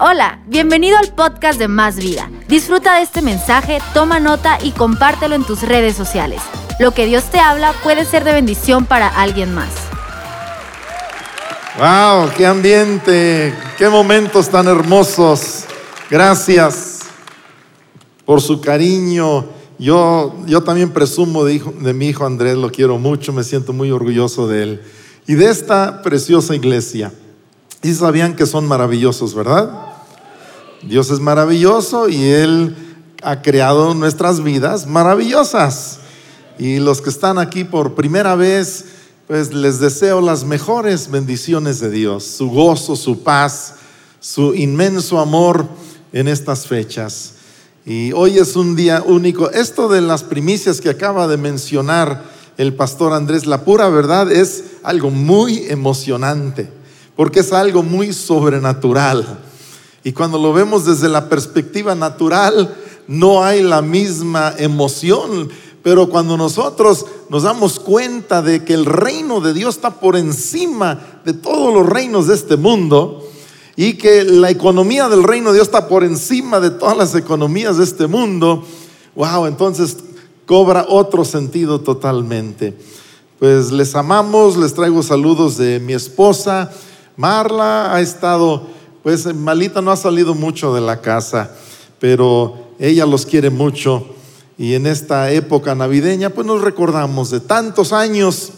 Hola, bienvenido al podcast de Más Vida. Disfruta de este mensaje, toma nota y compártelo en tus redes sociales. Lo que Dios te habla puede ser de bendición para alguien más. ¡Wow! ¡Qué ambiente! ¡Qué momentos tan hermosos! Gracias por su cariño. Yo, yo también presumo de, de mi hijo Andrés, lo quiero mucho, me siento muy orgulloso de él. Y de esta preciosa iglesia. Y sabían que son maravillosos, ¿verdad? Dios es maravilloso y Él ha creado nuestras vidas maravillosas. Y los que están aquí por primera vez, pues les deseo las mejores bendiciones de Dios, su gozo, su paz, su inmenso amor en estas fechas. Y hoy es un día único. Esto de las primicias que acaba de mencionar el pastor Andrés, la pura verdad es algo muy emocionante porque es algo muy sobrenatural. Y cuando lo vemos desde la perspectiva natural, no hay la misma emoción. Pero cuando nosotros nos damos cuenta de que el reino de Dios está por encima de todos los reinos de este mundo y que la economía del reino de Dios está por encima de todas las economías de este mundo, wow, entonces cobra otro sentido totalmente. Pues les amamos, les traigo saludos de mi esposa, Marla ha estado, pues malita no ha salido mucho de la casa, pero ella los quiere mucho. Y en esta época navideña, pues nos recordamos de tantos años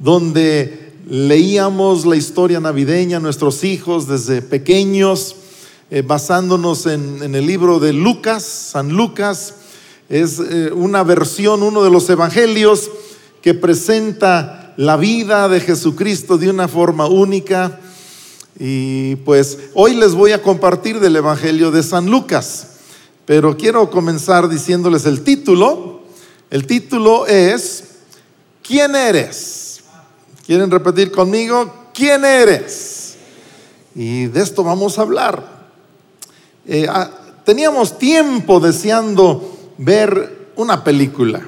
donde leíamos la historia navideña, nuestros hijos desde pequeños, eh, basándonos en, el libro de Lucas, San Lucas, es eh, una versión, uno de los evangelios que presenta la vida de Jesucristo de una forma única y pues hoy les voy a compartir del Evangelio de San Lucas, pero quiero comenzar diciéndoles el título. El título es, ¿quién eres? ¿Quieren repetir conmigo? ¿Quién eres? Y de esto vamos a hablar. Eh, ah, teníamos tiempo deseando ver una película.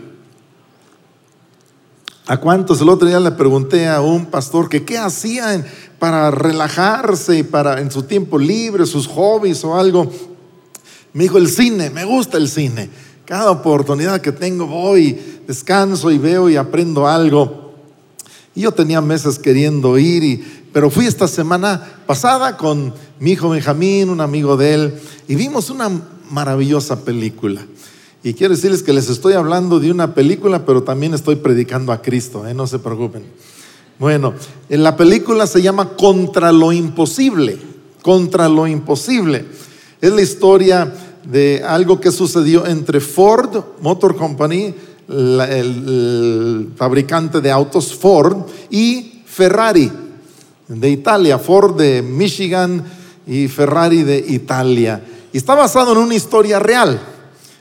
¿A cuántos el otro día le pregunté a un pastor que qué hacía para relajarse para en su tiempo libre, sus hobbies o algo? Me dijo el cine, me gusta el cine. Cada oportunidad que tengo voy, descanso y veo y aprendo algo. Y yo tenía meses queriendo ir, y, pero fui esta semana pasada con mi hijo Benjamín, un amigo de él, y vimos una maravillosa película. Y quiero decirles que les estoy hablando de una película, pero también estoy predicando a Cristo, ¿eh? no se preocupen. Bueno, en la película se llama Contra lo Imposible, Contra lo Imposible. Es la historia de algo que sucedió entre Ford Motor Company, el fabricante de autos Ford, y Ferrari de Italia, Ford de Michigan y Ferrari de Italia. Y está basado en una historia real.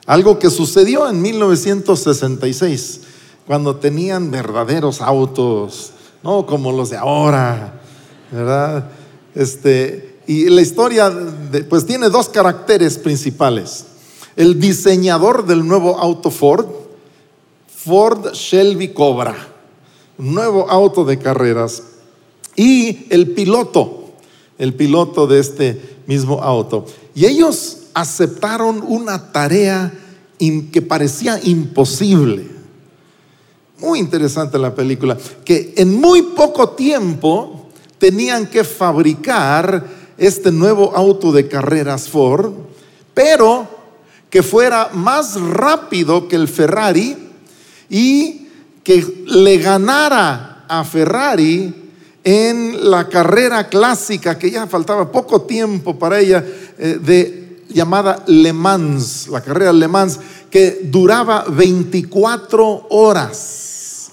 Algo que sucedió en 1966, cuando tenían verdaderos autos, no como los de ahora, ¿verdad? Este, y la historia, pues tiene dos caracteres principales. El diseñador del nuevo auto Ford, Ford Shelby Cobra, nuevo auto de carreras, y el piloto, el piloto de este mismo auto. Y ellos aceptaron una tarea que parecía imposible. Muy interesante la película, que en muy poco tiempo tenían que fabricar este nuevo auto de carreras Ford, pero que fuera más rápido que el Ferrari y que le ganara a Ferrari en la carrera clásica, que ya faltaba poco tiempo para ella, eh, de llamada Le Mans, la carrera Le Mans, que duraba 24 horas.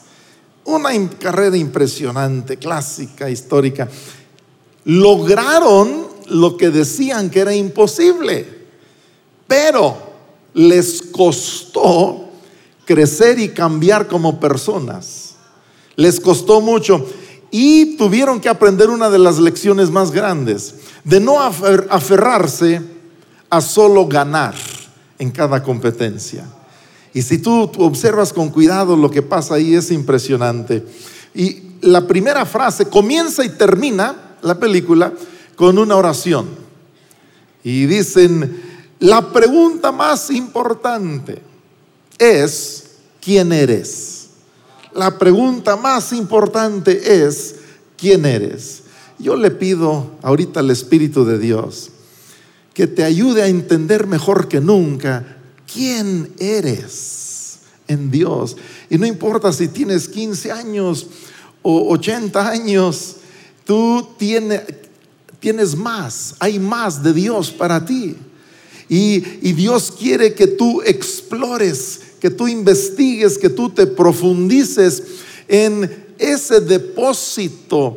Una carrera impresionante, clásica, histórica. Lograron lo que decían que era imposible, pero les costó crecer y cambiar como personas. Les costó mucho y tuvieron que aprender una de las lecciones más grandes, de no aferrarse a solo ganar en cada competencia. Y si tú, observas con cuidado lo que pasa ahí es impresionante. Y la primera frase comienza y termina la película con una oración. Y dicen, la pregunta más importante es, ¿quién eres? La pregunta más importante es, ¿quién eres? Yo le pido ahorita al Espíritu de Dios que te ayude a entender mejor que nunca quién eres en Dios. Y no importa si tienes 15 años o 80 años, tú tienes, tienes más, hay más de Dios para ti. Y, y, Dios quiere que tú explores, que tú investigues, que tú te profundices en ese depósito,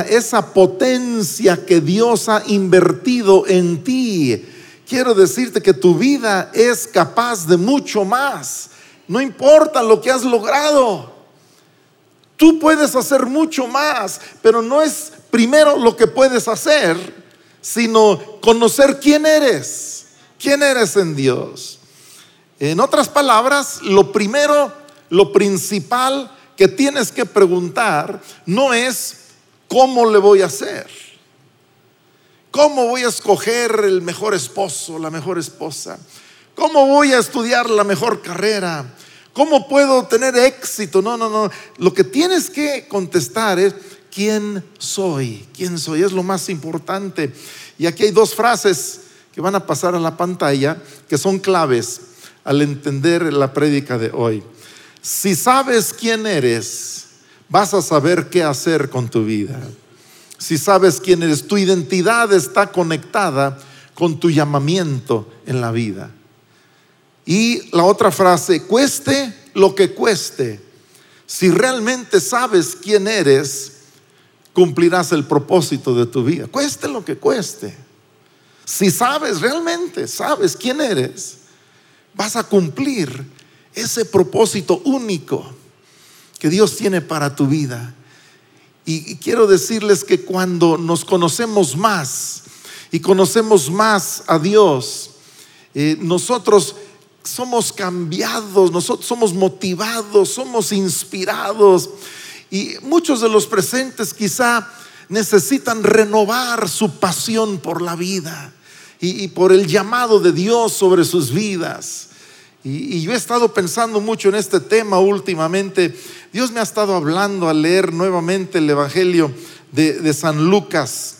esa potencia que Dios ha invertido en ti. Quiero decirte que tu vida es capaz de mucho más. No importa lo que has logrado. Tú puedes hacer mucho más, pero no es primero lo que puedes hacer, sino conocer quién eres, quién eres en Dios. En otras palabras, lo primero, lo principal que tienes que preguntar no es cómo le voy a hacer, cómo voy a escoger el mejor esposo, la mejor esposa, cómo voy a estudiar la mejor carrera, cómo puedo tener éxito. No, no, no. Lo que tienes que contestar es, quién soy, quién soy, es lo más importante. Y aquí hay dos frases que van a pasar a la pantalla que son claves al entender la prédica de hoy. Si sabes quién eres, vas a saber qué hacer con tu vida. Si sabes quién eres, tu identidad está conectada con tu llamamiento en la vida. Y la otra frase, cueste lo que cueste, si realmente sabes quién eres, cumplirás el propósito de tu vida, cueste lo que cueste. Si sabes realmente, sabes quién eres, vas a cumplir ese propósito único que Dios tiene para tu vida. Y, quiero decirles que cuando nos conocemos más y conocemos más a Dios, eh, nosotros somos cambiados, nosotros somos motivados, somos inspirados y muchos de los presentes quizá necesitan renovar su pasión por la vida y, por el llamado de Dios sobre sus vidas. Y, yo he estado pensando mucho en este tema últimamente. Dios me ha estado hablando a leer nuevamente el Evangelio de, San Lucas.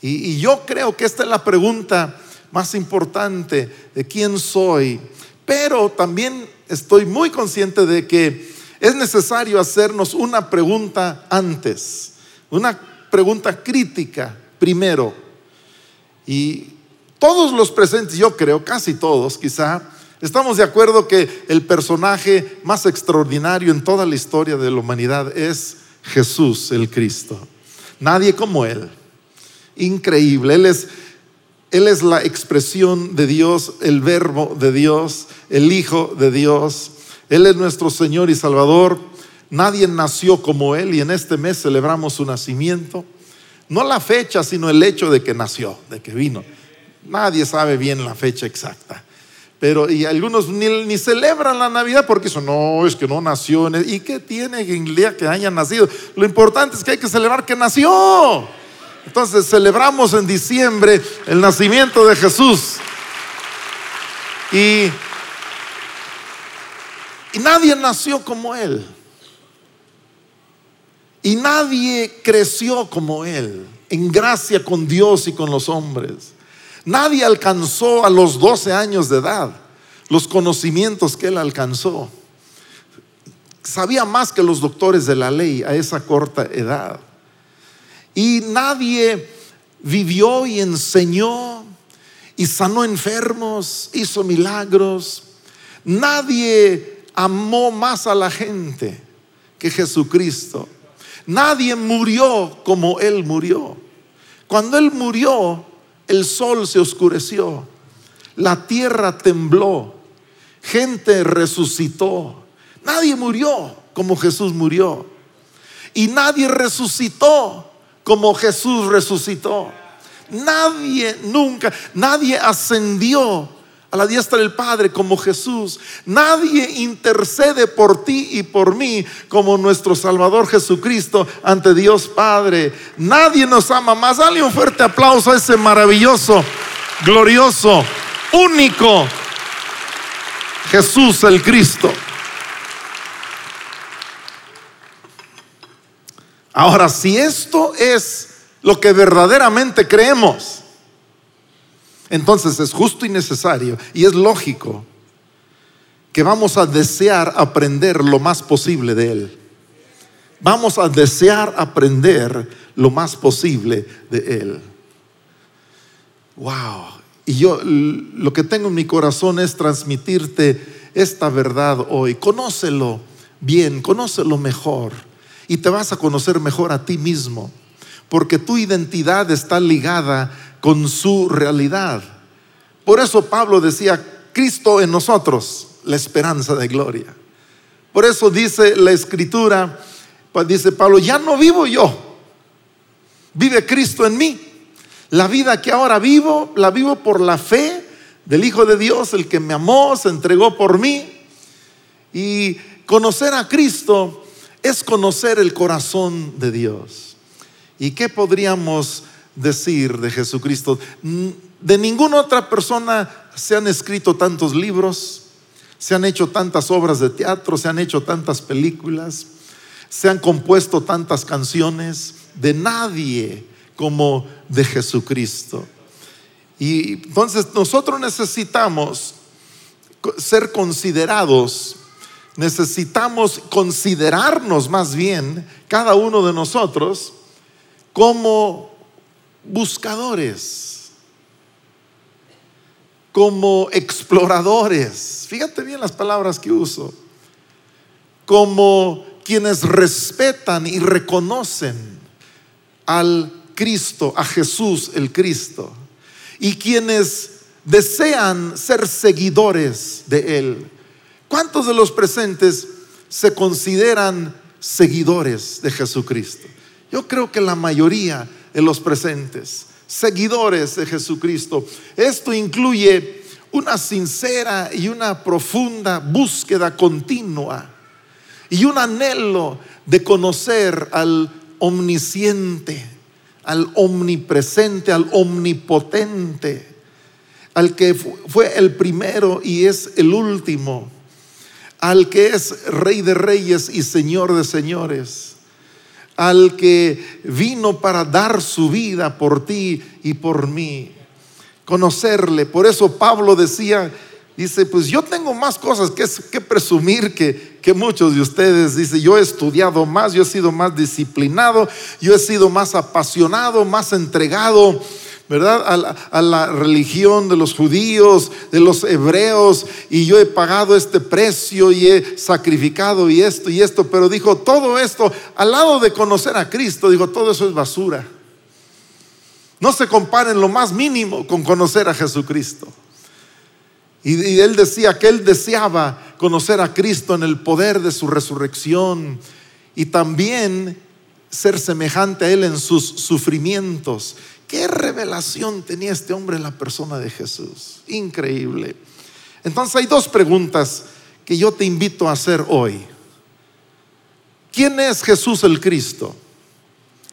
y yo creo que esta es la pregunta más importante de quién soy. Pero también estoy muy consciente de que es necesario hacernos una pregunta antes, una pregunta crítica primero. Y todos los presentes, yo creo, casi todos quizá, estamos de acuerdo que el personaje más extraordinario en toda la historia de la humanidad es Jesús el Cristo. Nadie como Él. Increíble. Él es, él es la expresión de Dios, el verbo de Dios, el Hijo de Dios. Él es nuestro Señor y Salvador. Nadie nació como Él y en este mes celebramos su nacimiento. No la fecha, sino el hecho de que nació, de que vino. Nadie sabe bien la fecha exacta. Pero y algunos ni, celebran la Navidad porque eso no, es que no nació. ¿Y qué tiene en el día que haya nacido? Lo importante es que hay que celebrar que nació. Entonces celebramos en diciembre el nacimiento de Jesús. Y y nadie nació como Él. Y nadie creció como Él, en gracia con Dios y con los hombres. Nadie alcanzó a los 12 años de edad los conocimientos que Él alcanzó. Sabía más que los doctores de la ley a esa corta edad. Y nadie vivió y enseñó y sanó enfermos, hizo milagros. Nadie amó más a la gente que Jesucristo. Nadie murió como Él murió. Cuando Él murió, el sol se oscureció, la tierra tembló, gente resucitó. Nadie murió como Jesús murió. Y nadie resucitó como Jesús resucitó. Nadie nunca, nadie ascendió a la diestra del Padre como Jesús. Nadie intercede por ti y por mí como nuestro Salvador Jesucristo ante Dios Padre. Nadie nos ama más. Dale un fuerte aplauso a ese maravilloso glorioso, único, Jesús el Cristo. Ahora, si esto es lo que verdaderamente creemos, entonces es justo y necesario y es lógico que vamos a desear aprender lo más posible de Él. Vamos a desear aprender lo más posible de Él. Wow. Y yo lo que tengo en mi corazón es transmitirte esta verdad hoy. Conócelo bien, conócelo mejor. Y te vas a conocer mejor a ti mismo. Porque tu identidad está ligada con su realidad. Por eso Pablo decía, Cristo en nosotros la esperanza de gloria. Por eso dice la escritura, dice Pablo, ya no vivo yo, vive Cristo en mí. La vida que ahora vivo, la vivo por la fe del Hijo de Dios, el que me amó, se entregó por mí. Y conocer a Cristo es conocer el corazón de Dios. ¿Y qué podríamos decir de Jesucristo? De ninguna otra persona se han escrito tantos libros, se han hecho tantas obras de teatro, se han hecho tantas películas, se han compuesto tantas canciones, de nadie como de Jesucristo. Y entonces nosotros necesitamos ser considerados, necesitamos considerarnos más bien, cada uno de nosotros, como buscadores como exploradores, fíjate bien las palabras que uso, como quienes respetan y reconocen al Cristo, a Jesús el Cristo, y quienes desean ser seguidores de Él. ¿Cuántos de los presentes se consideran seguidores de Jesucristo? Yo creo que la mayoría de los presentes seguidores de Jesucristo. Esto incluye una sincera y una profunda búsqueda continua y un anhelo de conocer al omnisciente, al omnipresente, al omnipotente, al que fue el primero y es el último, al que es rey de reyes y señor de señores al que vino para dar su vida por ti y por mí. Conocerle. Por eso Pablo decía, dice, pues yo tengo más cosas que, que presumir que, que muchos de ustedes. Dice, yo he estudiado más, yo he sido más disciplinado, yo he sido más apasionado, más entregado ¿verdad? A la, religión de los judíos, de los hebreos, y yo he pagado este precio y he sacrificado y esto y esto, pero dijo, todo esto, al lado de conocer a Cristo, dijo, todo eso es basura. No se compara en lo más mínimo con conocer a Jesucristo. Y, y él decía que él deseaba conocer a Cristo en el poder de su resurrección y también ser semejante a Él en sus sufrimientos. ¿Qué revelación tenía este hombre en la persona de Jesús? Increíble. Entonces hay dos preguntas que yo te invito a hacer hoy. ¿Quién es Jesús el Cristo?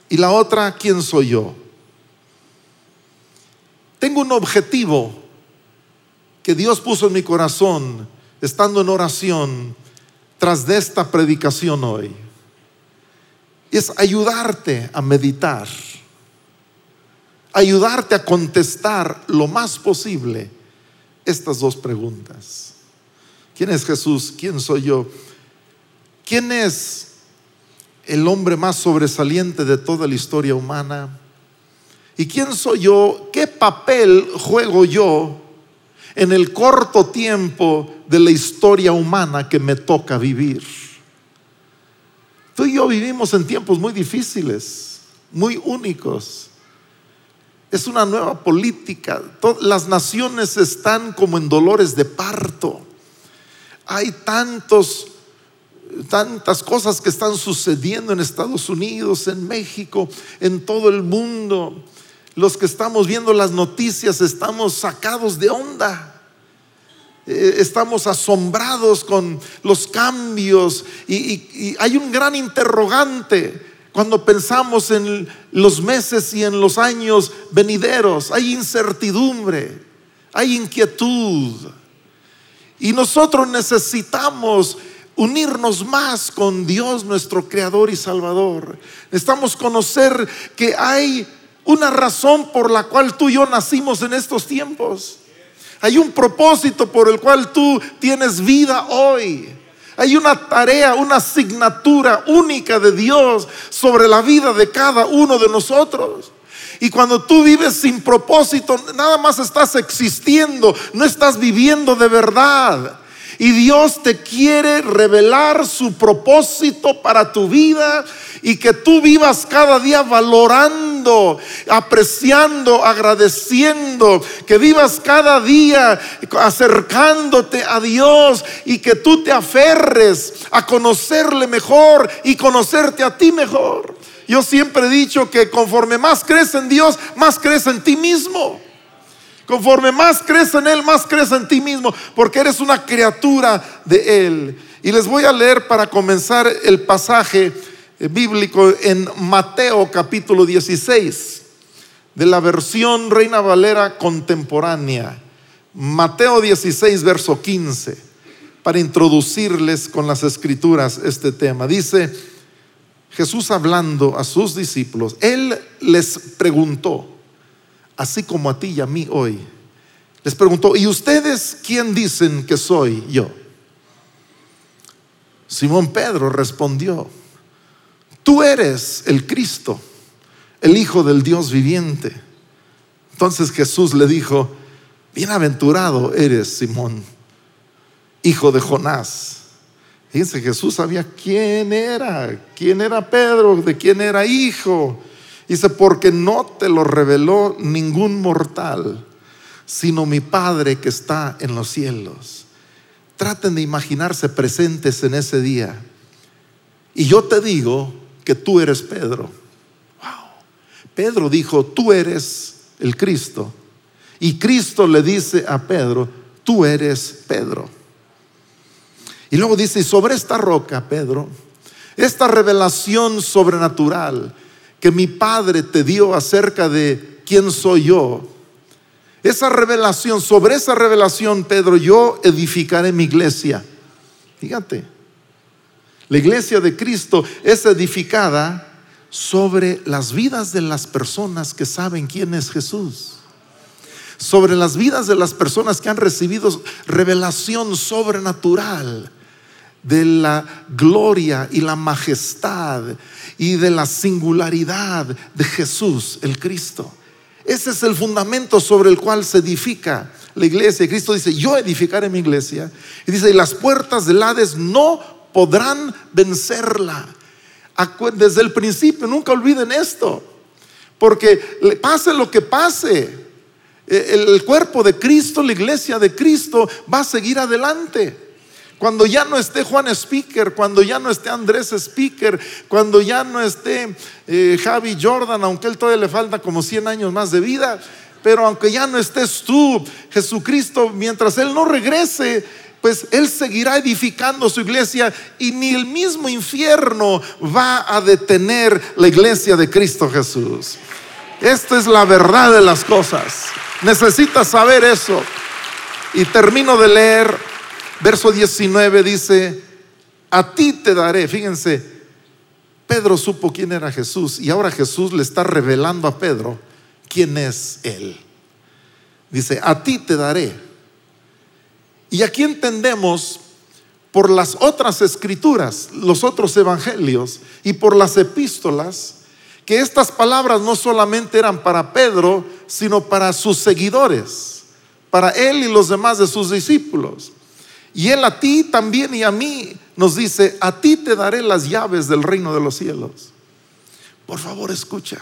Y la otra, ¿quién soy yo? Tengo un objetivo que Dios puso en mi corazón estando en oración tras de esta predicación hoy. Es ayudarte a meditar ayudarte a contestar lo más posible estas dos preguntas. ¿Quién es Jesús? ¿Quién soy yo? ¿Quién es el hombre más sobresaliente de toda la historia humana? ¿Y quién soy yo? ¿Qué papel juego yo en el corto tiempo de la historia humana que me toca vivir? Tú y yo vivimos en tiempos muy difíciles, muy únicos. Es una nueva política. las naciones están como en dolores de parto. Hay tantos, tantas cosas que están sucediendo en Estados Unidos, en México, en todo el mundo. Los que estamos viendo las noticias estamos sacados de onda. Eh, estamos asombrados con los cambios y hay un gran interrogante cuando pensamos en los meses y en los años venideros. Hay incertidumbre, hay inquietud. Y nosotros necesitamos unirnos más con Dios, nuestro Creador y Salvador. Necesitamos conocer que hay una razón por la cual tú y yo nacimos en estos tiempos. Hay un propósito por el cual tú tienes vida hoy. Hay una tarea, una asignatura única de Dios sobre la vida de cada uno de nosotros. Y cuando tú vives sin propósito, nada más estás existiendo, no estás viviendo de verdad. Y Dios te quiere revelar su propósito para tu vida y que tú vivas cada día valorando, apreciando, agradeciendo, que vivas cada día acercándote a Dios y que tú te aferres a conocerle mejor y conocerte a ti mejor. Yo siempre he dicho que conforme más crees en Dios, más crees en ti mismo. Conforme más crees en Él, más crees en ti mismo, porque eres una criatura de Él. Y les voy a leer para comenzar el pasaje eh, bíblico en Mateo capítulo 16, de la versión Reina Valera contemporánea. Mateo 16, verso 15, para introducirles con las escrituras este tema. Dice Jesús hablando a sus discípulos, Él les preguntó, así como a ti y a mí hoy. Les preguntó, ¿y ustedes quién dicen que soy yo? Simón Pedro respondió, tú eres el Cristo, el Hijo del Dios viviente. Entonces Jesús le dijo, bienaventurado eres Simón, hijo de Jonás. Fíjense, Jesús sabía quién era, quién era Pedro, de quién era hijo. Dice, porque no te lo reveló ningún mortal, sino mi Padre que está en los cielos. Traten de imaginarse presentes en ese día. Y yo te digo que tú eres Pedro. Wow. Pedro dijo, tú eres el Cristo. Y Cristo le dice a Pedro, tú eres Pedro. Y luego dice, y sobre esta roca, Pedro, esta revelación sobrenatural, que mi Padre te dio acerca de quién soy yo. Esa revelación, sobre esa revelación, Pedro, yo edificaré mi iglesia. Fíjate, la iglesia de Cristo es edificada sobre las vidas de las personas que saben quién es Jesús. Sobre las vidas de las personas que han recibido revelación sobrenatural de la gloria y la majestad y de la singularidad de Jesús, el Cristo. Ese es el fundamento sobre el cual se edifica la iglesia. Y Cristo dice, yo edificaré mi iglesia. Y dice, y las puertas del Hades no podrán vencerla. Desde el principio, nunca olviden esto. Porque pase lo que pase, el cuerpo de Cristo, la iglesia de Cristo va a seguir adelante. Cuando ya no esté Juan Speaker, cuando ya no esté Andrés Speaker, cuando ya no esté eh, Javi Jordan, aunque él todavía le falta como 100 años más de vida, pero aunque ya no estés tú, Jesucristo, mientras Él no regrese, pues Él seguirá edificando su iglesia y ni el mismo infierno va a detener la iglesia de Cristo Jesús. Esta es la verdad de las cosas. Necesitas saber eso. Y termino de leer Verso 19 dice, a ti te daré, fíjense, Pedro supo quién era Jesús y ahora Jesús le está revelando a Pedro quién es Él. Dice, a ti te daré. Y aquí entendemos por las otras escrituras, los otros evangelios y por las epístolas, que estas palabras no solamente eran para Pedro, sino para sus seguidores, para él y los demás de sus discípulos. Y Él a ti también y a mí nos dice, a ti te daré las llaves del reino de los cielos. Por favor, escucha.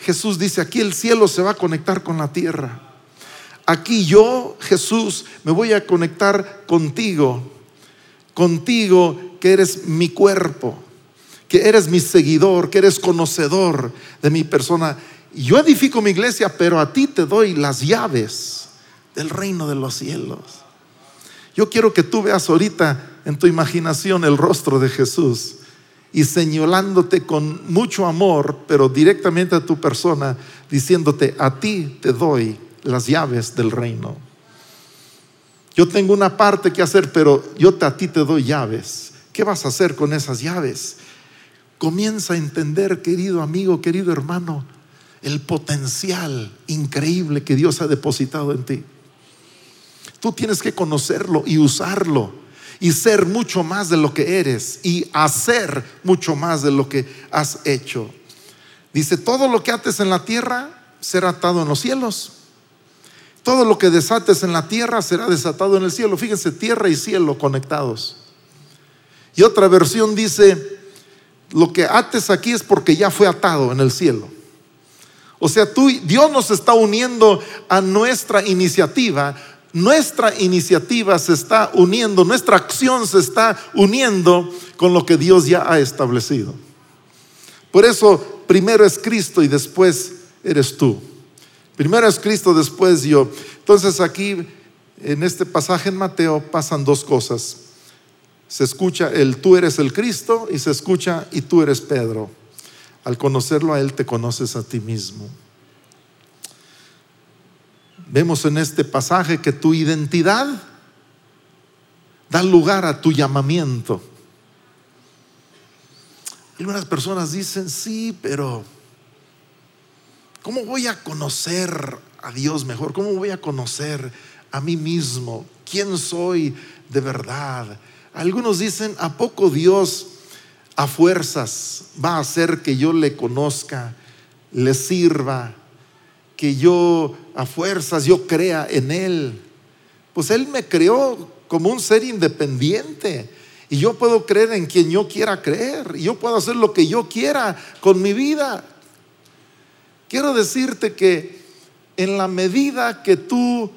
Jesús dice, aquí el cielo se va a conectar con la tierra. Aquí yo, Jesús, me voy a conectar contigo. Contigo que eres mi cuerpo, que eres mi seguidor, que eres conocedor de mi persona. Yo edifico mi iglesia, pero a ti te doy las llaves del reino de los cielos. Yo quiero que tú veas ahorita en tu imaginación el rostro de Jesús y señalándote con mucho amor, pero directamente a tu persona, diciéndote, a ti te doy las llaves del reino. Yo tengo una parte que hacer, pero yo a ti te doy llaves. ¿Qué vas a hacer con esas llaves? Comienza a entender, querido amigo, querido hermano, el potencial increíble que Dios ha depositado en ti. Tú tienes que conocerlo y usarlo y ser mucho más de lo que eres y hacer mucho más de lo que has hecho. Dice, todo lo que ates en la tierra será atado en los cielos. Todo lo que desates en la tierra será desatado en el cielo. Fíjense, tierra y cielo conectados. Y otra versión dice, lo que ates aquí es porque ya fue atado en el cielo. O sea, tú, Dios nos está uniendo a nuestra iniciativa nuestra iniciativa se está uniendo, nuestra acción se está uniendo con lo que Dios ya ha establecido. Por eso, primero es Cristo y después eres tú. Primero es Cristo, después yo. Entonces aquí, en este pasaje en Mateo, pasan dos cosas. Se escucha el tú eres el Cristo y se escucha y tú eres Pedro. Al conocerlo a Él te conoces a ti mismo. Vemos en este pasaje que tu identidad da lugar a tu llamamiento. Algunas personas dicen, sí, pero ¿cómo voy a conocer a Dios mejor? ¿Cómo voy a conocer a mí mismo? ¿Quién soy de verdad? Algunos dicen, ¿a poco Dios a fuerzas va a hacer que yo le conozca, le sirva, que yo a fuerzas, yo crea en Él. Pues Él me creó como un ser independiente. Y yo puedo creer en quien yo quiera creer. Y yo puedo hacer lo que yo quiera con mi vida. Quiero decirte que en la medida que tú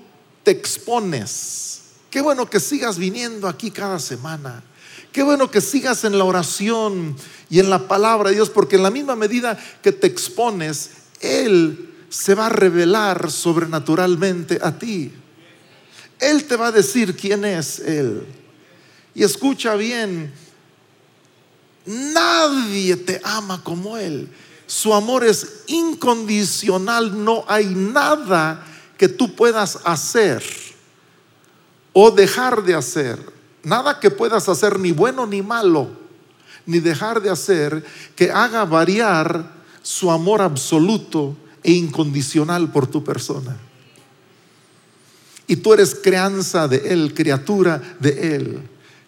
te expones, qué bueno que sigas viniendo aquí cada semana. Qué bueno que sigas en la oración y en la palabra de Dios, porque en la misma medida que te expones, Él se va a revelar sobrenaturalmente a ti. Él te va a decir quién es Él. Y escucha bien, nadie te ama como Él. Su amor es incondicional, no hay nada que tú puedas hacer o dejar de hacer. Nada que puedas hacer ni bueno ni malo, ni dejar de hacer que haga variar su amor absoluto e incondicional por tu persona. Y tú eres crianza de Él, criatura de Él,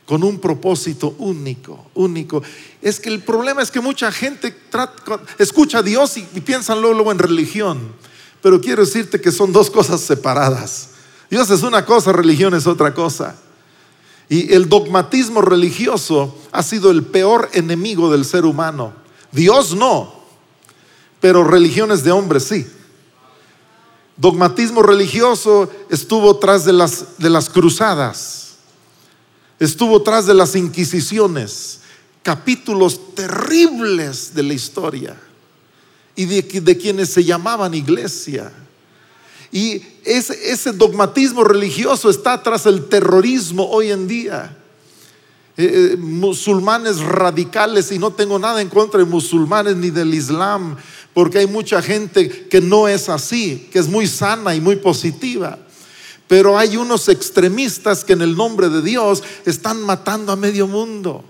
con un propósito único, único. Es que el problema es que mucha gente escucha a Dios y, piensan luego en religión. Pero quiero decirte que son dos cosas separadas. Dios es una cosa, religión es otra cosa. Y el dogmatismo religioso ha sido el peor enemigo del ser humano. Dios no pero religiones de hombres sí. Dogmatismo religioso estuvo tras de las, de las cruzadas, estuvo tras de las inquisiciones, capítulos terribles de la historia y de, quienes se llamaban iglesia. Y ese, ese, dogmatismo religioso está tras el terrorismo hoy en día. Eh, eh, musulmanes radicales, y no tengo nada en contra de musulmanes ni del Islam, porque hay mucha gente que no es así, que es muy sana y muy positiva. Pero hay unos extremistas que en el nombre de Dios están matando a medio mundo.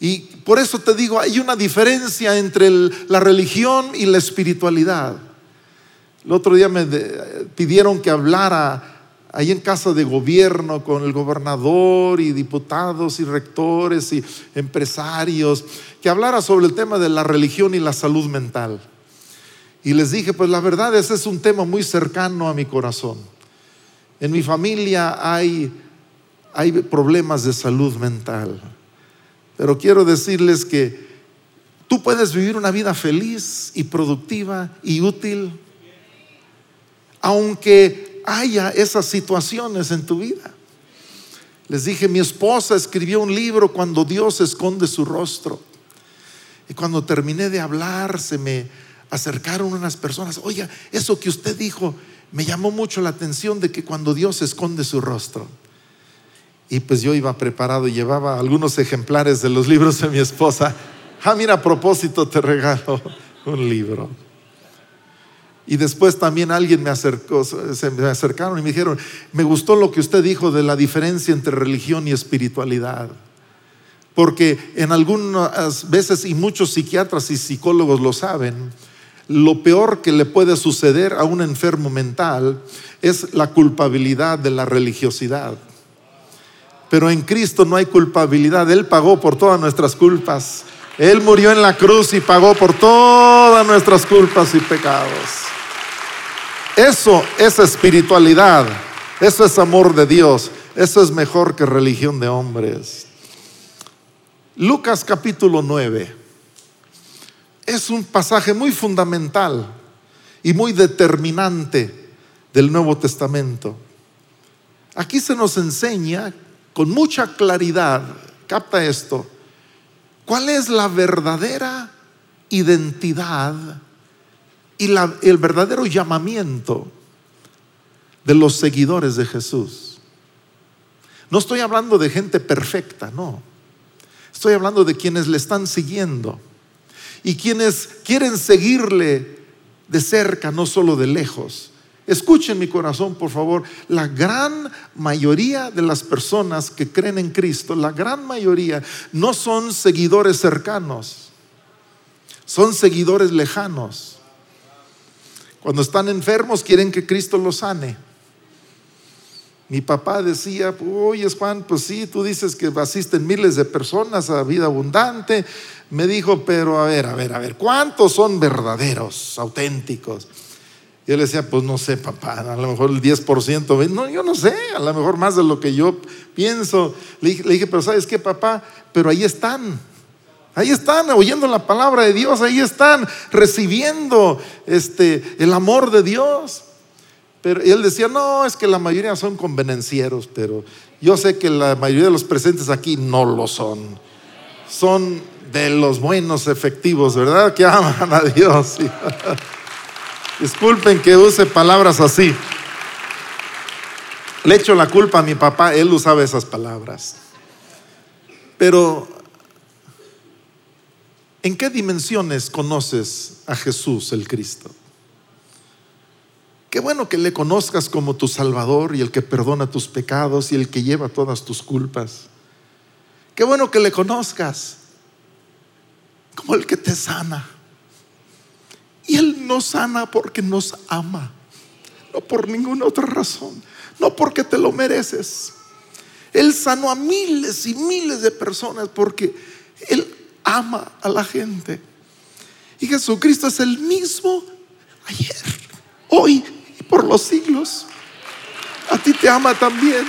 Y por eso te digo, hay una diferencia entre la religión y la espiritualidad. El otro día me pidieron que hablara ahí en casa de gobierno con el gobernador y diputados y rectores y empresarios, que hablara sobre el tema de la religión y la salud mental. Y les dije, pues la verdad ese es un tema muy cercano a mi corazón. En mi familia hay, hay problemas de salud mental, pero quiero decirles que tú puedes vivir una vida feliz y productiva y útil, aunque haya esas situaciones en tu vida. Les dije, mi esposa escribió un libro cuando Dios esconde su rostro. Y cuando terminé de hablar, se me acercaron unas personas, oiga, eso que usted dijo me llamó mucho la atención de que cuando Dios esconde su rostro. Y pues yo iba preparado y llevaba algunos ejemplares de los libros de mi esposa. Ah, mira, a propósito te regalo un libro. Y después también alguien me acercó, se me acercaron y me dijeron, me gustó lo que usted dijo de la diferencia entre religión y espiritualidad. Porque en algunas veces, y muchos psiquiatras y psicólogos lo saben, lo peor que le puede suceder a un enfermo mental es la culpabilidad de la religiosidad. Pero en Cristo no hay culpabilidad. Él pagó por todas nuestras culpas. Él murió en la cruz y pagó por todas nuestras culpas y pecados. Eso es espiritualidad. Eso es amor de Dios. Eso es mejor que religión de hombres. Lucas capítulo 9 es un pasaje muy fundamental y muy determinante del Nuevo Testamento. Aquí se nos enseña con mucha claridad, capta esto, cuál es la verdadera identidad y el verdadero llamamiento de los seguidores de Jesús. No estoy hablando de gente perfecta, no. Estoy hablando de quienes le están siguiendo y quienes quieren seguirle de cerca, no solo de lejos. Escuchen mi corazón, por favor. La gran mayoría de las personas que creen en Cristo, la gran mayoría, no son seguidores cercanos, son seguidores lejanos. Cuando están enfermos quieren que Cristo los sane. Mi papá decía, oye Juan, pues sí, tú dices que asisten miles de personas a vida abundante. Me dijo, pero a ver, a ver, a ver, ¿cuántos son verdaderos, auténticos? Yo le decía, pues no sé, papá, a lo mejor el 10%, no, yo no sé, a lo mejor más de lo que yo pienso. Le dije, le dije, pero ¿sabes qué, papá? Pero ahí están, ahí están oyendo la palabra de Dios, ahí están recibiendo este, el amor de Dios. Pero él decía, no, es que la mayoría son convenencieros, pero yo sé que la mayoría de los presentes aquí no lo son. Son de los buenos efectivos, ¿verdad? Que aman a Dios. Disculpen que use palabras así. Le echo la culpa a mi papá, él usaba esas palabras. Pero, ¿en qué dimensiones conoces a Jesús el Cristo? Qué bueno que le conozcas como tu Salvador y el que perdona tus pecados y el que lleva todas tus culpas. Qué bueno que le conozcas como el que te sana y Él nos sana porque nos ama, no por ninguna otra razón, no porque te lo mereces. Él sanó a miles y miles de personas porque Él ama a la gente. Y Jesucristo es el mismo ayer, hoy y por los siglos. A ti te ama también.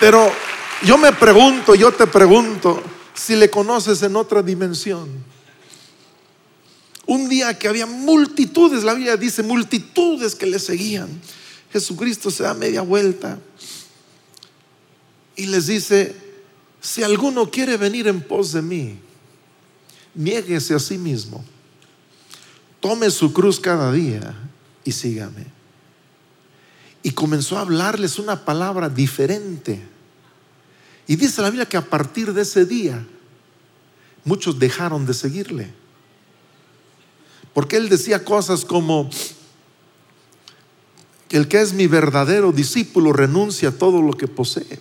Pero yo me pregunto, yo te pregunto, si le conoces en otra dimensión. Un día que había multitudes, la Biblia dice multitudes que le seguían. Jesucristo se da media vuelta y les dice, si alguno quiere venir en pos de mí, niéguese a sí mismo, tome su cruz cada día y sígame. Y comenzó a hablarles una palabra diferente y dice la Biblia que a partir de ese día muchos dejaron de seguirle. Porque él decía cosas como el que es mi verdadero discípulo renuncia a todo lo que posee.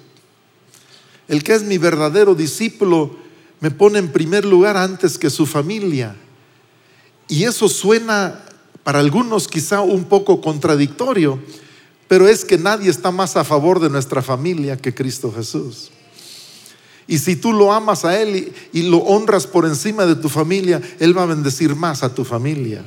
El que es mi verdadero discípulo me pone en primer lugar antes que su familia. Y eso suena para algunos quizá un poco contradictorio, pero es que nadie está más a favor de nuestra familia que Cristo Jesús. Y si tú lo amas a Él y, lo honras por encima de tu familia, Él va a bendecir más a tu familia.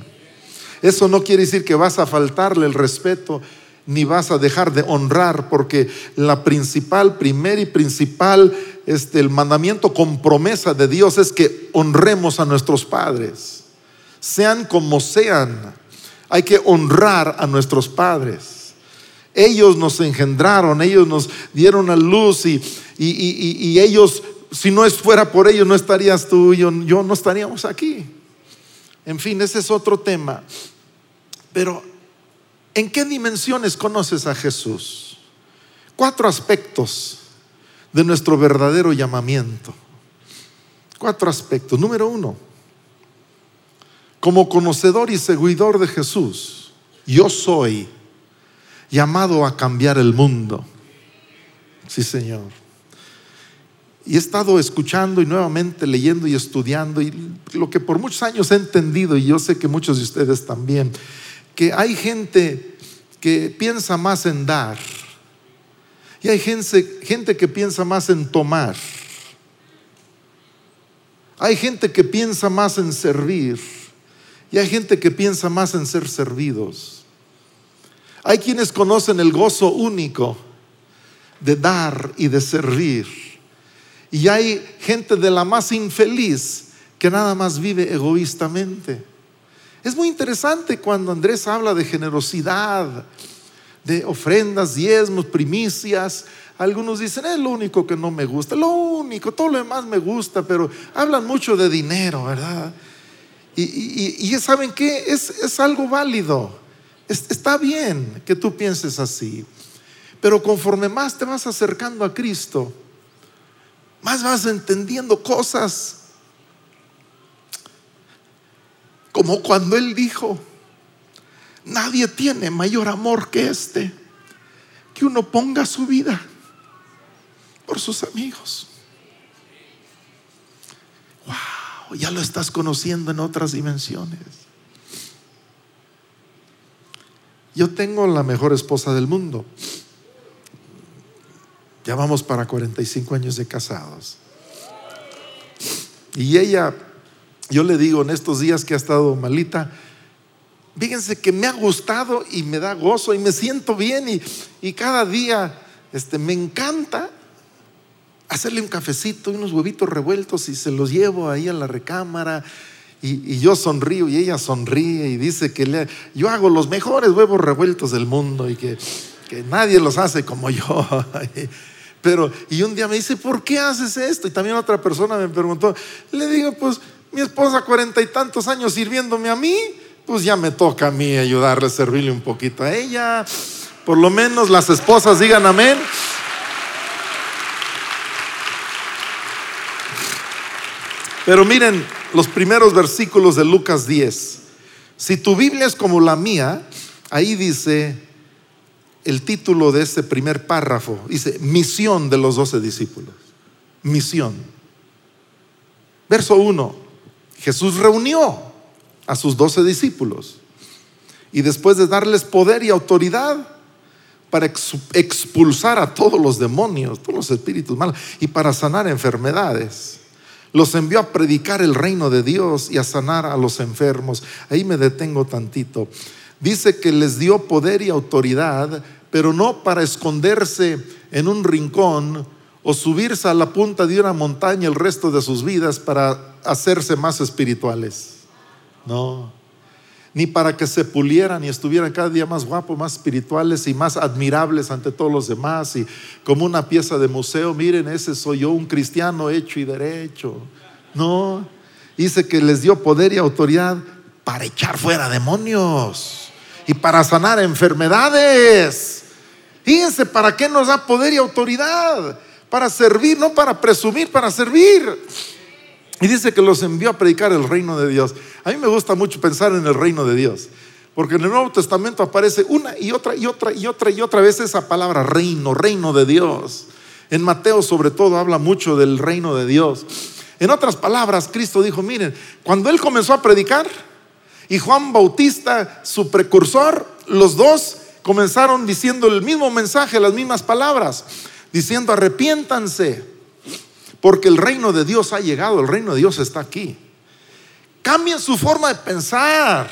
Eso no quiere decir que vas a faltarle el respeto ni vas a dejar de honrar, porque la principal, primer y principal, este, el mandamiento con promesa de Dios es que honremos a nuestros padres, sean como sean. Hay que honrar a nuestros padres. Ellos nos engendraron, ellos nos dieron a luz y, y, ellos, si no fuera por ellos, no estarías tú y yo, yo no estaríamos aquí. En fin, ese es otro tema. Pero ¿En qué dimensiones conoces a Jesús? Cuatro aspectos de nuestro verdadero llamamiento. Cuatro aspectos. Número uno, como conocedor y seguidor de Jesús, yo soy llamado a cambiar el mundo. Sí, Señor. Y he estado escuchando y nuevamente leyendo y estudiando y lo que por muchos años he entendido, y yo sé que muchos de ustedes también, que hay gente que piensa más en dar y hay gente, gente que piensa más en tomar. Hay gente que piensa más en servir y hay gente que piensa más en ser servidos. Hay quienes conocen el gozo único de dar y de servir. Y hay gente de la más infeliz que nada más vive egoístamente. Es muy interesante cuando Andrés habla de generosidad, de ofrendas, diezmos, primicias. Algunos dicen, es lo único que no me gusta, lo único, todo lo demás me gusta, pero hablan mucho de dinero, ¿verdad? Y, ¿saben qué? Es, es algo válido. está bien que tú pienses así. Pero conforme más te vas acercando a Cristo, más vas entendiendo cosas. Como cuando Él dijo, nadie tiene mayor amor que este, que uno ponga su vida por sus amigos. Wow, ya lo estás conociendo en otras dimensiones. Yo tengo la mejor esposa del mundo. Ya vamos para 45 años de casados. Y ella, yo le digo en estos días que ha estado malita, fíjense que me ha gustado y me da gozo y me siento bien y, y cada día este, me encanta hacerle un cafecito y unos huevitos revueltos y se los llevo ahí a la recámara. Y, y, yo sonrío y ella sonríe y dice que le, yo hago los mejores huevos revueltos del mundo y que, que nadie los hace como yo. Pero, y un día me dice, ¿por qué haces esto? Y también otra persona me preguntó, le digo, pues mi esposa cuarenta y tantos años sirviéndome a mí, pues ya me toca a mí ayudarle, servirle un poquito a ella. Por lo menos las esposas digan amén. Pero miren los primeros versículos de Lucas 10. Si tu Biblia es como la mía, ahí dice, el título de este primer párrafo. Dice, misión de los doce discípulos. Misión. Verso 1. Jesús reunió a sus doce discípulos y después de darles poder y autoridad para expulsar a todos los demonios, todos los espíritus malos y para sanar enfermedades. Los envió a predicar el reino de Dios y a sanar a los enfermos. Ahí me detengo tantito. Dice que les dio poder y autoridad pero no para esconderse en un rincón o subirse a la punta de una montaña el resto de sus vidas para hacerse más espirituales. No. Ni para que se pulieran y estuvieran cada día más guapos, más espirituales y más admirables ante todos los demás. Y como una pieza de museo, miren, ese soy yo, un cristiano hecho y derecho. No. Dice que les dio poder y autoridad para echar fuera demonios y para sanar enfermedades Fíjense, ¿para qué nos da poder y autoridad? Para servir, no para presumir, para servir. Y dice que los envió a predicar el reino de Dios. A mí me gusta mucho pensar en el reino de Dios. Porque en el Nuevo Testamento aparece una y otra y otra y otra y otra vez esa palabra reino, reino de Dios. En Mateo sobre todo habla mucho del reino de Dios. En otras palabras, Cristo dijo, miren, cuando Él comenzó a predicar y Juan Bautista, su precursor, los dos comenzaron diciendo el mismo mensaje, las mismas palabras, diciendo arrepiéntanse, porque el reino de Dios ha llegado, el reino de Dios está aquí. Cambien su forma de pensar.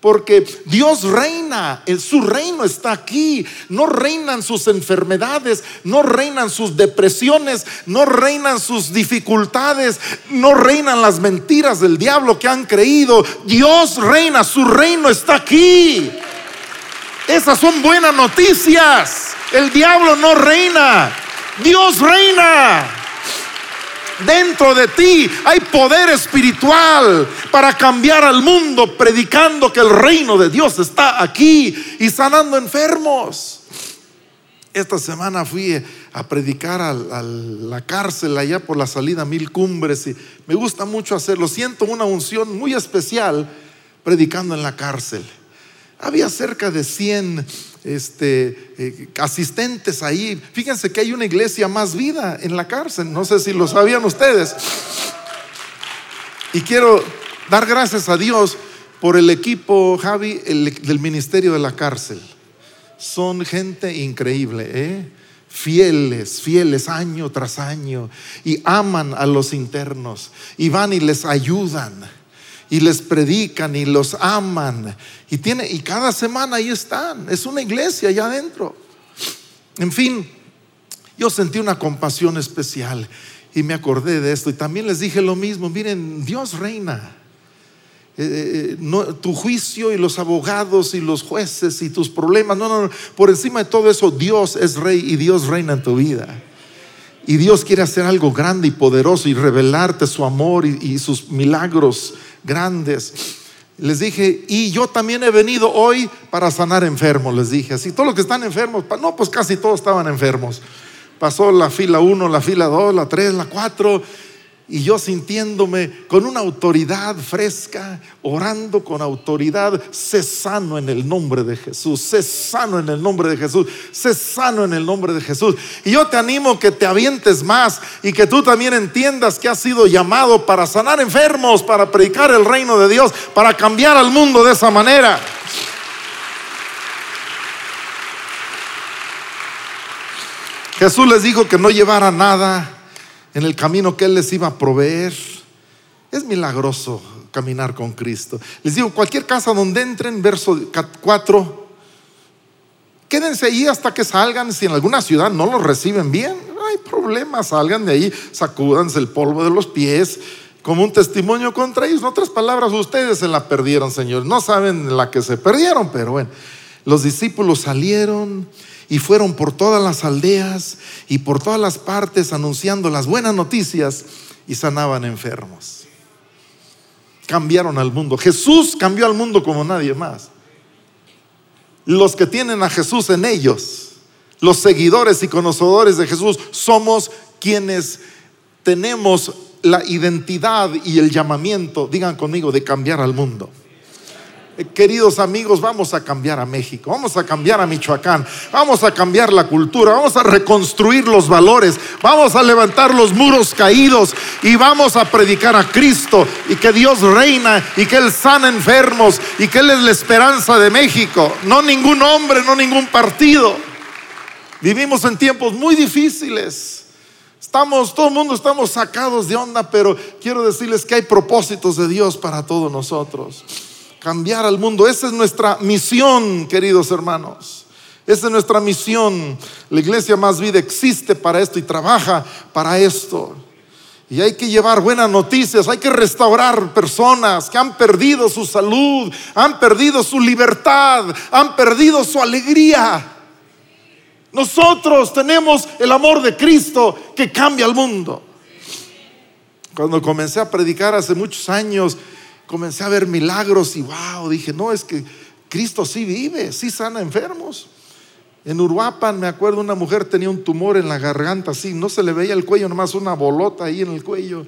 Porque Dios reina, su reino está aquí. No reinan sus enfermedades, no reinan sus depresiones, no reinan sus dificultades, no reinan las mentiras del diablo que han creído. Dios reina, su reino está aquí. Esas son buenas noticias. El diablo no reina. Dios reina. Dentro de ti hay poder espiritual para cambiar al mundo, predicando que el reino de Dios está aquí y sanando enfermos. Esta semana fui a predicar a, la cárcel allá por la salida Mil Cumbres y me gusta mucho hacerlo. Siento una unción muy especial predicando en la cárcel. Había cerca de 100 este, eh, asistentes ahí. Fíjense que hay una iglesia más vida en la cárcel. No sé si lo sabían ustedes. Y quiero dar gracias a Dios por el equipo, Javi, del ministerio de la cárcel. Son gente increíble, ¿eh? fieles, fieles año tras año y aman a los internos y van y les ayudan y les predican y los aman. Y, tiene, y cada semana ahí están. Es una iglesia allá adentro. En fin, yo sentí una compasión especial y me acordé de esto. Y también les dije lo mismo. Miren, Dios reina. Eh, eh, tu juicio y los abogados y los jueces y tus problemas. No, no, no. Por encima de todo eso, Dios es rey y Dios reina en tu vida. Y Dios quiere hacer algo grande y poderoso y revelarte su amor y sus milagros grandes. Les dije, y yo también he venido hoy para sanar enfermos, les dije. Así, todos los que están enfermos, no, pues casi todos estaban enfermos. Pasó la fila 1, la fila 2, la 3, la 4, y yo sintiéndome con una autoridad fresca, orando con autoridad, sé sano en el nombre de Jesús, sé sano en el nombre de Jesús, sé sano en el nombre de Jesús. Y yo te animo que te avientes más y que tú también entiendas que has sido llamado para sanar enfermos, para predicar el reino de Dios, para cambiar al mundo de esa manera. Jesús les dijo que no llevara nada en el camino que Él les iba a proveer. Es milagroso caminar con Cristo. Les digo, cualquier casa donde entren, verso 4, quédense ahí hasta que salgan. Si en alguna ciudad no los reciben bien, no hay problema, salgan de ahí, sacúdanse el polvo de los pies como un testimonio contra ellos. En otras palabras, ustedes se la perdieron, Señor. No saben la que se perdieron, pero bueno, los discípulos salieron y fueron por todas las aldeas y por todas las partes anunciando las buenas noticias y sanaban enfermos. Cambiaron al mundo. Jesús cambió al mundo como nadie más. Los que tienen a Jesús en ellos, los seguidores y conocedores de Jesús, somos quienes tenemos la identidad y el llamamiento, digan conmigo, de cambiar al mundo queridos amigos, vamos a cambiar a México, vamos a cambiar a Michoacán, vamos a cambiar la cultura, vamos a reconstruir los valores, vamos a levantar los muros caídos y vamos a predicar a Cristo y que Dios reina y que Él sana enfermos y que Él es la esperanza de México, no ningún hombre, no ningún partido. Vivimos en tiempos muy difíciles. Estamos, todo el mundo estamos sacados de onda, pero quiero decirles que hay propósitos de Dios para todos nosotros cambiar al mundo. Esa es nuestra misión, queridos hermanos. Esa es nuestra misión. La iglesia más vida existe para esto y trabaja para esto. Y hay que llevar buenas noticias, hay que restaurar personas que han perdido su salud, han perdido su libertad, han perdido su alegría. Nosotros tenemos el amor de Cristo que cambia el mundo. Cuando comencé a predicar hace muchos años, comencé a ver milagros y wow, dije, no, es que Cristo sí vive, sí sana enfermos. En Uruapan, me acuerdo, una mujer tenía un tumor en la garganta, así, no se le veía el cuello, nomás una bolota ahí en el cuello.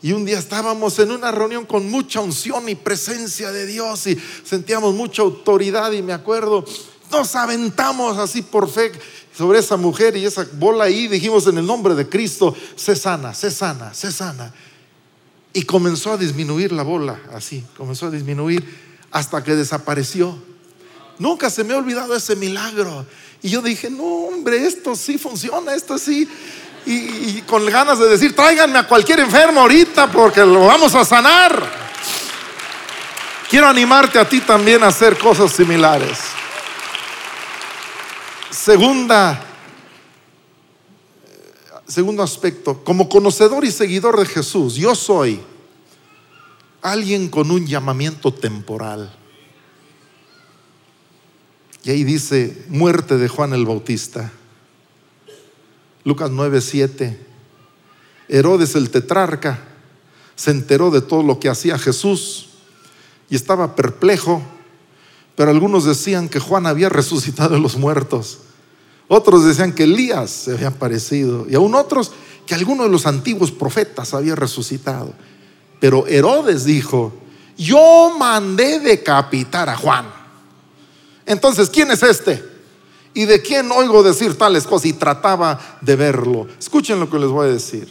Y un día estábamos en una reunión con mucha unción y presencia de Dios y sentíamos mucha autoridad y me acuerdo, nos aventamos así por fe sobre esa mujer y esa bola ahí, dijimos en el nombre de Cristo, se sana, se sana, se sana. Y comenzó a disminuir la bola, así, comenzó a disminuir hasta que desapareció. Nunca se me ha olvidado ese milagro. Y yo dije, no, hombre, esto sí funciona, esto sí. Y, con ganas de decir, tráiganme a cualquier enfermo ahorita porque lo vamos a sanar. Quiero animarte a ti también a hacer cosas similares. Segunda Segundo aspecto, como conocedor y seguidor de Jesús, yo soy alguien con un llamamiento temporal. Y ahí dice, muerte de Juan el Bautista. Lucas 9, 7. Herodes el tetrarca se enteró de todo lo que hacía Jesús y estaba perplejo, pero algunos decían que Juan había resucitado de los muertos. Otros decían que Elías se había aparecido y aún otros que alguno de los antiguos profetas había resucitado. Pero Herodes dijo, yo mandé decapitar a Juan. Entonces, ¿quién es este? ¿Y de quién oigo decir tales cosas? Y trataba de verlo. Escuchen lo que les voy a decir.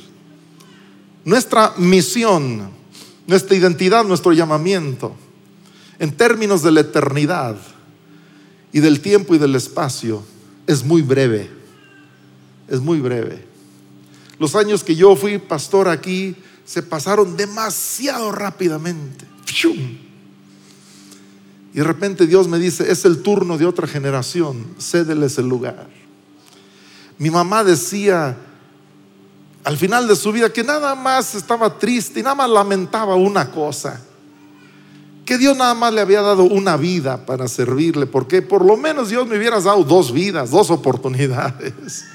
Nuestra misión, nuestra identidad, nuestro llamamiento, en términos de la eternidad y del tiempo y del espacio, es muy breve. Es muy breve. Los años que yo fui pastor aquí se pasaron demasiado rápidamente. Y de repente Dios me dice, es el turno de otra generación, cédeles el lugar. Mi mamá decía al final de su vida que nada más estaba triste y nada más lamentaba una cosa, que Dios nada más le había dado una vida para servirle, porque por lo menos Dios me hubiera dado dos vidas, dos oportunidades.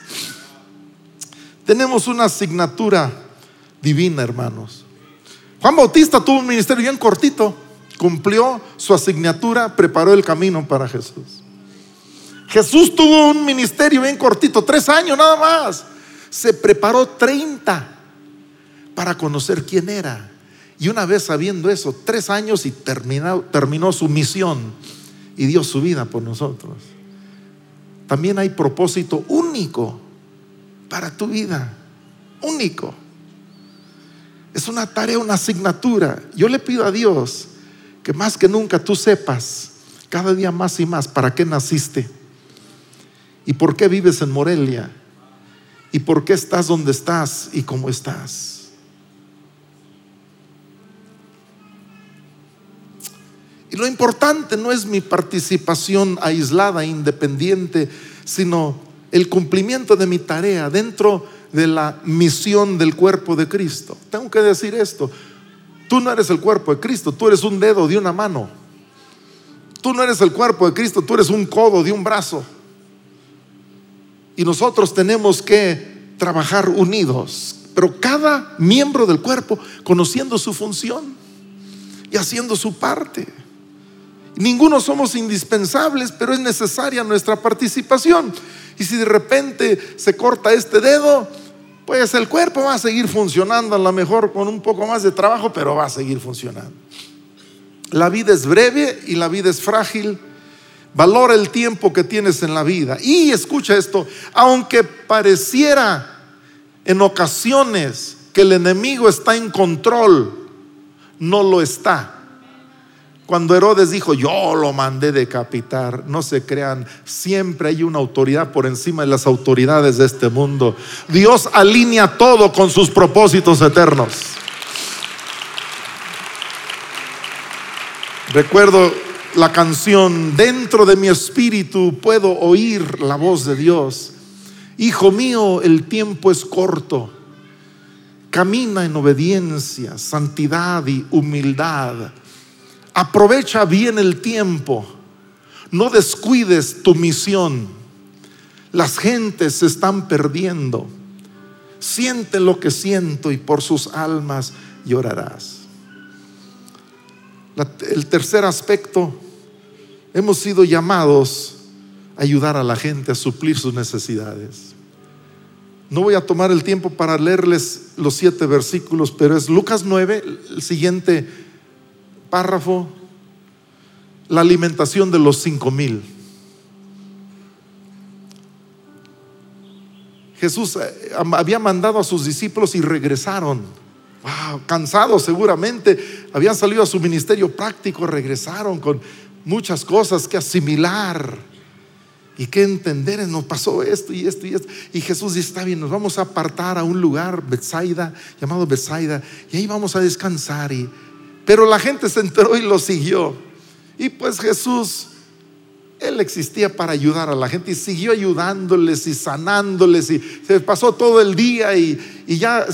Tenemos una asignatura divina, hermanos. Juan Bautista tuvo un ministerio bien cortito, cumplió su asignatura, preparó el camino para Jesús. Jesús tuvo un ministerio bien cortito, tres años nada más. Se preparó 30 para conocer quién era. Y una vez sabiendo eso, tres años y terminó, su misión y dio su vida por nosotros. También hay propósito único para tu vida, único. Es una tarea, una asignatura. Yo le pido a Dios que más que nunca tú sepas cada día más y más para qué naciste y por qué vives en Morelia y por qué estás donde estás y cómo estás. Y lo importante no es mi participación aislada, independiente, sino el cumplimiento de mi tarea dentro de la misión del cuerpo de Cristo. Tengo que decir esto. Tú no eres el cuerpo de Cristo, tú eres un dedo de una mano. Tú no eres el cuerpo de Cristo, tú eres un codo de un brazo. Y nosotros tenemos que trabajar unidos, pero cada miembro del cuerpo conociendo su función y haciendo su parte. Ninguno somos indispensables, pero es necesaria nuestra participación. Y si de repente se corta este dedo, pues el cuerpo va a seguir funcionando, a lo mejor con un poco más de trabajo, pero va a seguir funcionando. La vida es breve y la vida es frágil. Valora el tiempo que tienes en la vida. Y escucha esto, aunque pareciera en ocasiones que el enemigo está en control, no lo está. Cuando Herodes dijo, yo lo mandé decapitar, no se crean, siempre hay una autoridad por encima de las autoridades de este mundo. Dios alinea todo con sus propósitos eternos. Recuerdo la canción, dentro de mi espíritu puedo oír la voz de Dios. Hijo mío, el tiempo es corto. Camina en obediencia, santidad y humildad Aprovecha bien el tiempo. No descuides tu misión. Las gentes se están perdiendo. Siente lo que siento y por sus almas llorarás. el tercer aspecto, hemos sido llamados a ayudar a la gente a suplir sus necesidades. No voy a tomar el tiempo para leerles los siete versículos, pero es Lucas 9, el siguiente párrafo, la alimentación de los cinco mil. Jesús eh, había mandado a sus discípulos y regresaron. cansados seguramente, habían salido a su ministerio práctico, regresaron con muchas cosas que asimilar y que entender. Nos pasó esto y esto y esto. Y Jesús dice: Está bien, nos vamos a apartar a un lugar, Bethsaida, llamado Bethsaida, y ahí vamos a descansar. Y pero la gente se enteró y lo siguió. Y pues Jesús, Él existía para ayudar a la gente y siguió ayudándoles y sanándoles y se pasó todo el día y, ya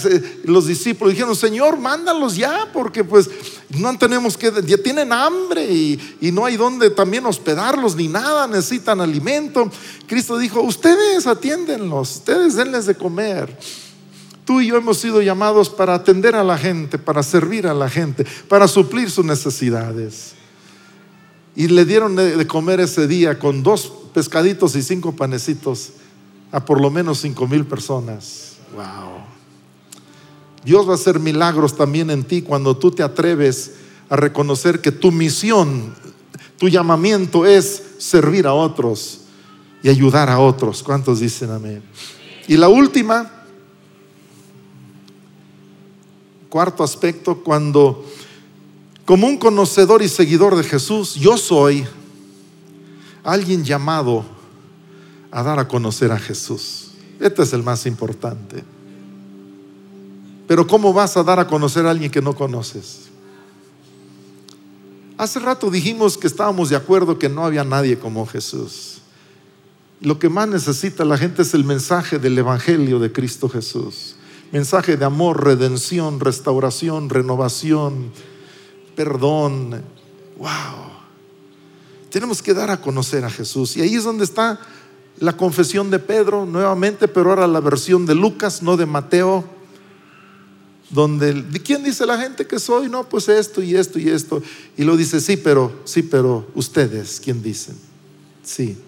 los discípulos dijeron, Señor, mándalos ya porque pues no tenemos que, ya tienen hambre y, y no hay donde también hospedarlos ni nada, necesitan alimento. Cristo dijo, ustedes atiéndenlos, ustedes denles de comer. Tú y yo hemos sido llamados para atender a la gente, para servir a la gente, para suplir sus necesidades. Y le dieron de comer ese día con dos pescaditos y cinco panecitos a por lo menos cinco mil personas. Wow. Dios va a hacer milagros también en ti cuando tú te atreves a reconocer que tu misión, tu llamamiento es servir a otros y ayudar a otros. ¿Cuántos dicen amén? Y la última, cuarto aspecto, cuando como un conocedor y seguidor de Jesús, yo soy alguien llamado a dar a conocer a Jesús. Este es el más importante. Pero ¿cómo vas a dar a conocer a alguien que no conoces? Hace rato dijimos que estábamos de acuerdo que no había nadie como Jesús. Lo que más necesita la gente es el mensaje del Evangelio de Cristo Jesús. Mensaje de amor, redención, restauración, renovación, perdón. Wow. Tenemos que dar a conocer a Jesús. Y ahí es donde está la confesión de Pedro nuevamente, pero ahora la versión de Lucas, no de Mateo, donde, ¿de quién dice la gente que soy? No, pues esto y esto y esto. Y lo dice, sí, pero, sí, pero ustedes, ¿quién dicen? Sí.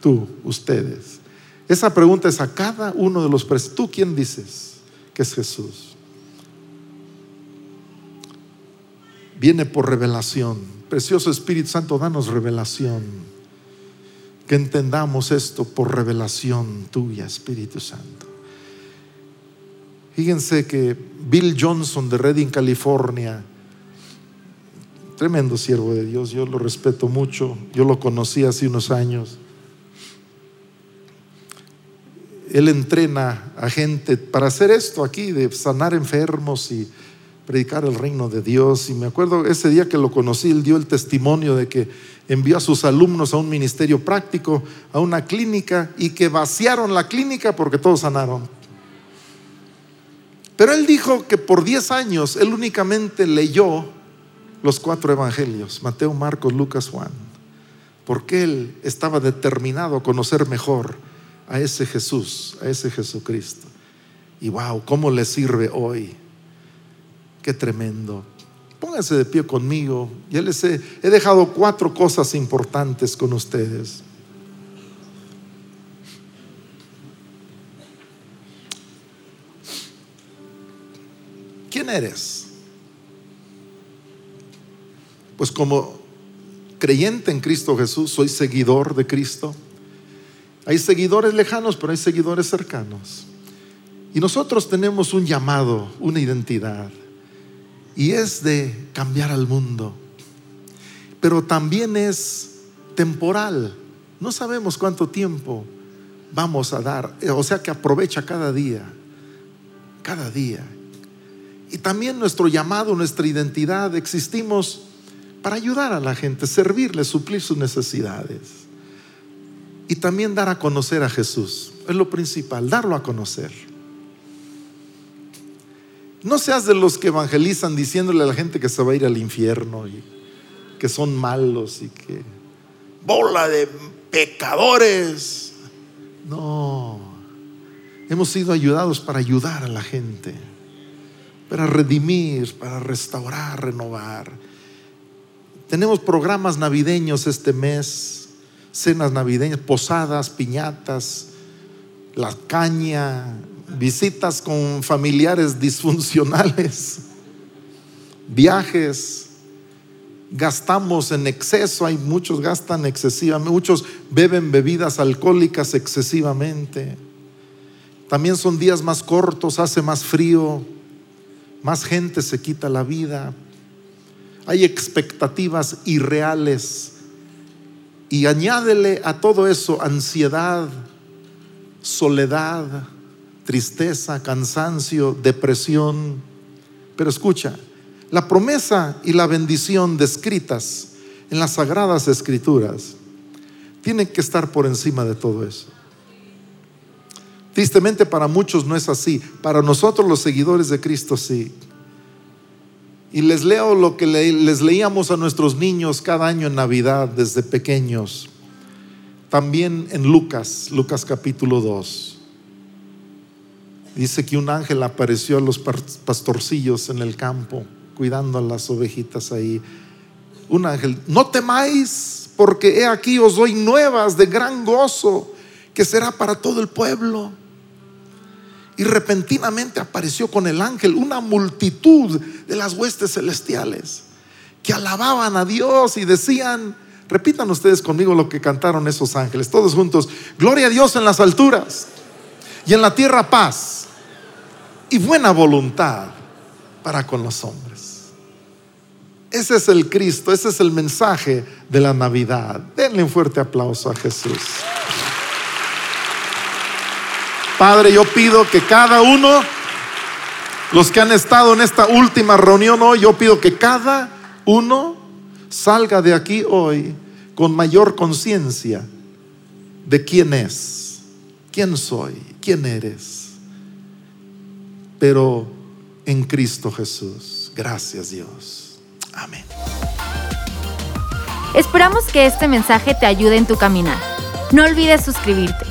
Tú, ustedes. Esa pregunta es a cada uno de los presentes. ¿Tú quién dices que es Jesús? Viene por revelación. Precioso Espíritu Santo, danos revelación. Que entendamos esto por revelación tuya, Espíritu Santo. Fíjense que Bill Johnson de Redding, California, tremendo siervo de Dios, yo lo respeto mucho, yo lo conocí hace unos años. Él entrena a gente para hacer esto aquí, de sanar enfermos y predicar el reino de Dios. Y me acuerdo ese día que lo conocí, él dio el testimonio de que envió a sus alumnos a un ministerio práctico, a una clínica, y que vaciaron la clínica porque todos sanaron. Pero él dijo que por 10 años él únicamente leyó los cuatro evangelios, Mateo, Marcos, Lucas, Juan, porque él estaba determinado a conocer mejor a ese Jesús, a ese Jesucristo. Y wow, ¿cómo le sirve hoy? Qué tremendo. Pónganse de pie conmigo. Ya les he, he dejado cuatro cosas importantes con ustedes. ¿Quién eres? Pues como creyente en Cristo Jesús, soy seguidor de Cristo. Hay seguidores lejanos, pero hay seguidores cercanos. Y nosotros tenemos un llamado, una identidad, y es de cambiar al mundo. Pero también es temporal. No sabemos cuánto tiempo vamos a dar. O sea que aprovecha cada día, cada día. Y también nuestro llamado, nuestra identidad, existimos para ayudar a la gente, servirle, suplir sus necesidades. Y también dar a conocer a Jesús. Es lo principal, darlo a conocer. No seas de los que evangelizan diciéndole a la gente que se va a ir al infierno y que son malos y que bola de pecadores. No, hemos sido ayudados para ayudar a la gente para redimir, para restaurar, renovar. Tenemos programas navideños este mes, cenas navideñas, posadas, piñatas, la caña, visitas con familiares disfuncionales, viajes. Gastamos en exceso, hay muchos gastan excesivamente, muchos beben bebidas alcohólicas excesivamente. También son días más cortos, hace más frío más gente se quita la vida, hay expectativas irreales y añádele a todo eso ansiedad, soledad, tristeza, cansancio, depresión. Pero escucha, la promesa y la bendición descritas en las sagradas escrituras tienen que estar por encima de todo eso. Tristemente para muchos no es así, para nosotros los seguidores de Cristo sí. Y les leo lo que les leíamos a nuestros niños cada año en Navidad desde pequeños. También en Lucas, Lucas capítulo 2. Dice que un ángel apareció a los pastorcillos en el campo, cuidando a las ovejitas ahí. Un ángel, no temáis, porque he aquí os doy nuevas de gran gozo, que será para todo el pueblo. Y repentinamente apareció con el ángel una multitud de las huestes celestiales que alababan a Dios y decían, repitan ustedes conmigo lo que cantaron esos ángeles, todos juntos, gloria a Dios en las alturas y en la tierra paz y buena voluntad para con los hombres. Ese es el Cristo, ese es el mensaje de la Navidad. Denle un fuerte aplauso a Jesús. Padre, yo pido que cada uno, los que han estado en esta última reunión hoy, yo pido que cada uno salga de aquí hoy con mayor conciencia de quién es, quién soy, quién eres. Pero en Cristo Jesús. Gracias Dios. Amén. Esperamos que este mensaje te ayude en tu caminar. No olvides suscribirte.